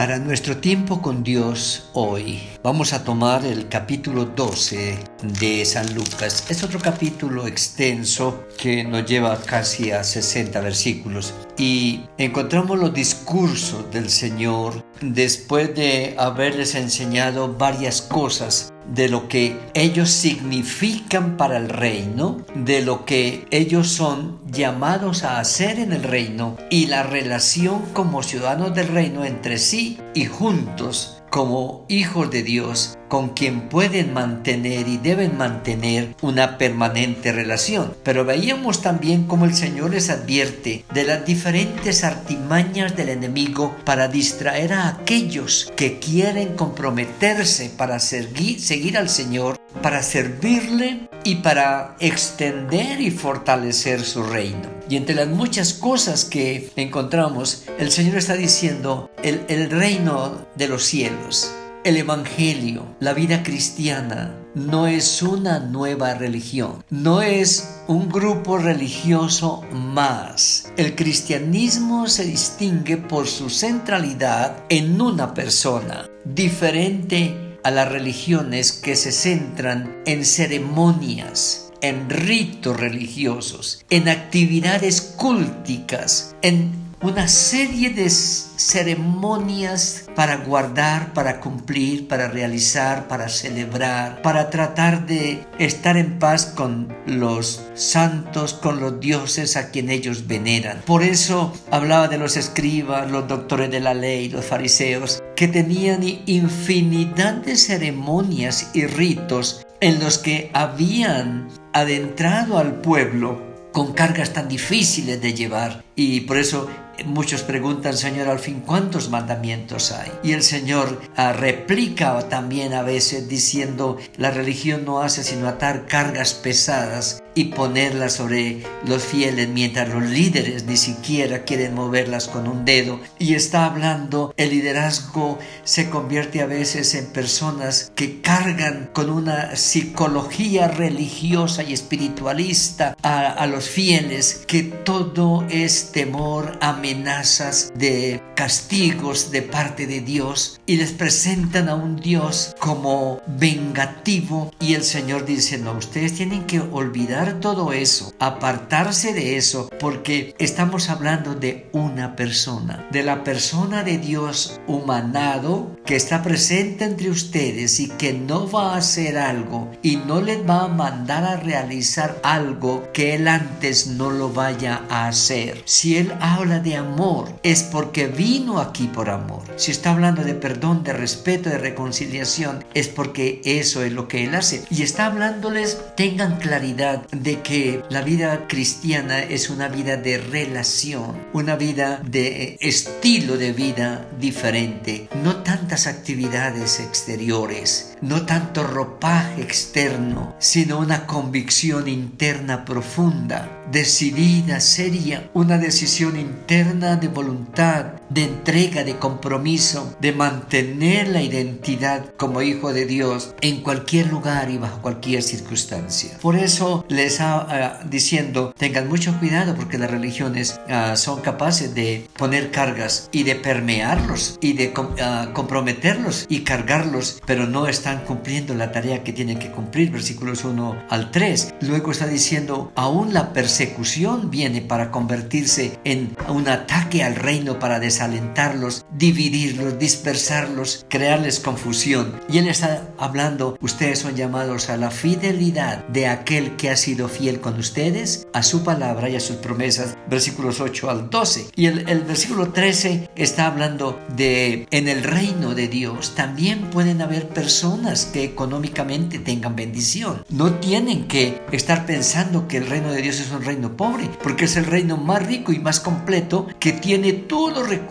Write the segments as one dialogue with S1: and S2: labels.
S1: Para nuestro tiempo con Dios hoy vamos a tomar el capítulo 12 de San Lucas. Es otro capítulo extenso que nos lleva casi a 60 versículos y encontramos los discursos del Señor después de haberles enseñado varias cosas de lo que ellos significan para el reino, de lo que ellos son llamados a hacer en el reino y la relación como ciudadanos del reino entre sí y juntos como hijos de Dios con quien pueden mantener y deben mantener una permanente relación. Pero veíamos también cómo el Señor les advierte de las diferentes artimañas del enemigo para distraer a aquellos que quieren comprometerse para seguir, al Señor, para servirle y para extender y fortalecer su reino. Y entre las muchas cosas que encontramos, el Señor está diciendo el reino de los cielos el Evangelio, la vida cristiana, no es una nueva religión, no es un grupo religioso más. El cristianismo se distingue por su centralidad en una persona, diferente a las religiones que se centran en ceremonias, en ritos religiosos, en actividades cúlticas, en una serie de ceremonias para guardar, para cumplir, para realizar, para celebrar, para tratar de estar en paz con los santos, con los dioses a quien ellos veneran. Por eso hablaba de los escribas, los doctores de la ley, los fariseos, que tenían infinidad de ceremonias y ritos en los que habían adentrado al pueblo con cargas tan difíciles de llevar y por eso muchos preguntan, Señor, al fin, ¿cuántos mandamientos hay? Y el Señor ah, replica también a veces diciendo, la religión no hace sino atar cargas pesadas y ponerlas sobre los fieles mientras los líderes ni siquiera quieren moverlas con un dedo. Y está hablando, el liderazgo se convierte a veces en personas que cargan con una psicología religiosa y espiritualista a, a los fieles, que todo es temor, amenazas de castigos de parte de Dios y les presentan a un Dios como vengativo y el Señor dice, no, ustedes tienen que olvidar todo eso, apartarse de eso, porque estamos hablando de una persona, de la persona de Dios humanado que está presente entre ustedes y que no va a hacer algo y no les va a mandar a realizar algo que él antes no lo vaya a hacer. Si él habla de amor, es porque vi vino aquí por amor. Si está hablando de perdón, de respeto, de reconciliación, es porque eso es lo que Él hace. Y está hablándoles, tengan claridad de que la vida cristiana es una vida de relación, una vida de estilo de vida diferente, no tantas actividades exteriores, no tanto ropaje externo, sino una convicción interna profunda, decidida, seria, una decisión interna de voluntad, de entrega, de compromiso, de mantener la identidad como hijo de Dios en cualquier lugar y bajo cualquier circunstancia. Por eso les está diciendo, tengan mucho cuidado porque las religiones ah, son capaces de poner cargas y de permearlos y de ah, comprometerlos y cargarlos, pero no están cumpliendo la tarea que tienen que cumplir, versículos 1 al 3. Luego está diciendo, aún la persecución viene para convertirse en un ataque al reino para desalentar alentarlos, dividirlos, dispersarlos, crearles confusión. Y Él está hablando, ustedes son llamados a la fidelidad de aquel que ha sido fiel con ustedes, a su palabra y a sus promesas, versículos 8 al 12. Y el, el versículo 13 está hablando de en el reino de Dios también pueden haber personas que económicamente tengan bendición. No tienen que estar pensando que el reino de Dios es un reino pobre, porque es el reino más rico y más completo que tiene todos los recursos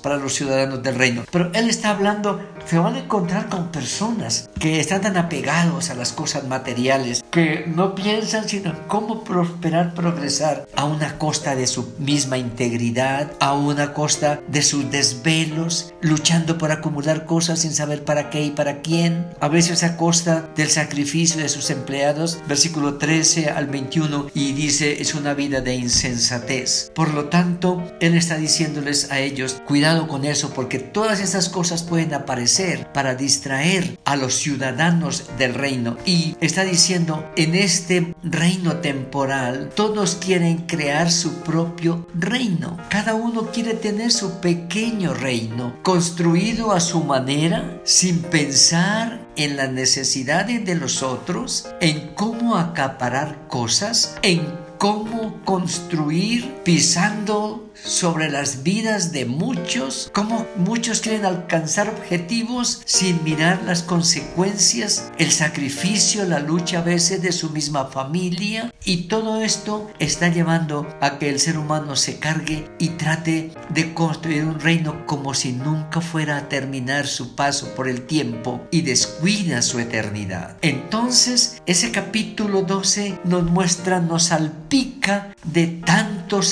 S1: para los ciudadanos del reino. Pero Él está hablando, se van a encontrar con personas que están tan apegados a las cosas materiales, que no piensan sino en cómo prosperar, progresar a una costa de su misma integridad, a una costa de sus desvelos, luchando por acumular cosas sin saber para qué y para quién, a veces a costa del sacrificio de sus empleados, versículo 13 al 21, y dice, es una vida de insensatez. Por lo tanto, Él está diciéndoles a ellos. Cuidado con eso porque todas esas cosas pueden aparecer para distraer a los ciudadanos del reino. Y está diciendo, en este reino temporal, todos quieren crear su propio reino. Cada uno quiere tener su pequeño reino, construido a su manera, sin pensar en las necesidades de los otros, en cómo acaparar cosas, en cómo construir pisando sobre las vidas de muchos, cómo muchos quieren alcanzar objetivos sin mirar las consecuencias, el sacrificio, la lucha a veces de su misma familia y todo esto está llevando a que el ser humano se cargue y trate de construir un reino como si nunca fuera a terminar su paso por el tiempo y descuida su eternidad. Entonces, ese capítulo 12 nos muestra, nos salpica de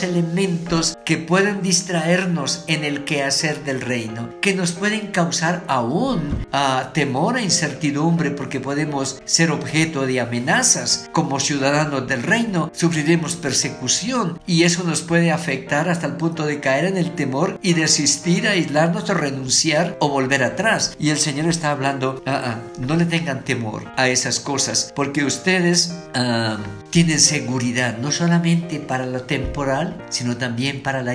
S1: elementos que pueden distraernos en el quehacer del reino, que nos pueden causar aún a temor e incertidumbre porque podemos ser objeto de amenazas. Como ciudadanos del reino sufriremos persecución y eso nos puede afectar hasta el punto de caer en el temor y desistir, aislarnos o renunciar o volver atrás. Y el Señor está hablando, ah, ah, no le tengan temor a esas cosas porque ustedes ah, tienen seguridad no solamente para lo temporal, sino también para lo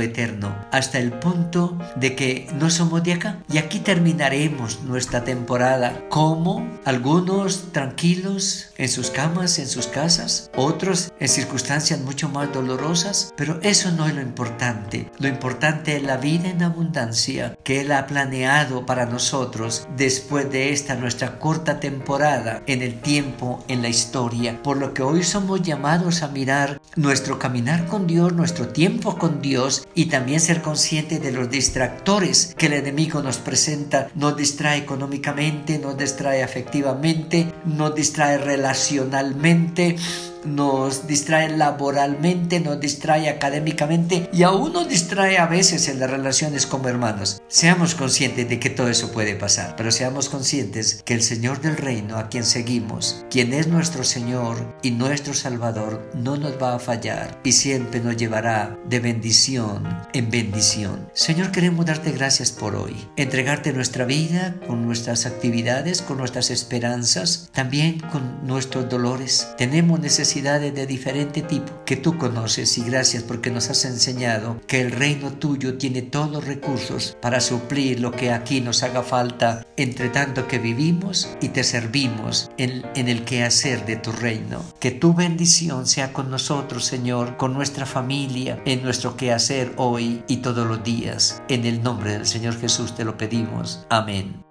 S1: eterno, hasta el punto de que no somos de acá. Y aquí terminaremos nuestra temporada como algunos tranquilos en sus camas, en sus casas, otros en circunstancias mucho más dolorosas, pero eso no es lo importante. Lo importante es la vida en abundancia que Él ha planeado para nosotros después de esta nuestra corta temporada en el tiempo, en la historia, por lo que hoy somos llamados a mirar nuestro caminar con Dios, nuestro tiempo con Dios y también ser consciente de los distractores que el enemigo nos presenta. Nos distrae económicamente, nos distrae afectivamente, nos distrae relacionalmente nos distrae laboralmente, nos distrae académicamente y aún nos distrae a veces en las relaciones como hermanos. Seamos conscientes de que todo eso puede pasar, pero seamos conscientes que el Señor del reino a quien seguimos, quien es nuestro Señor y nuestro Salvador, no nos va a fallar y siempre nos llevará de bendición en bendición. Señor, queremos darte gracias por hoy, entregarte nuestra vida con nuestras actividades, con nuestras esperanzas, también con nuestros dolores. Tenemos necesidad de diferente tipo que tú conoces y gracias porque nos has enseñado que el reino tuyo tiene todos los recursos para suplir lo que aquí nos haga falta entre tanto que vivimos y te servimos en, en el quehacer de tu reino. Que tu bendición sea con nosotros, Señor, con nuestra familia, en nuestro quehacer hoy y todos los días. En el nombre del Señor Jesús te lo pedimos. Amén.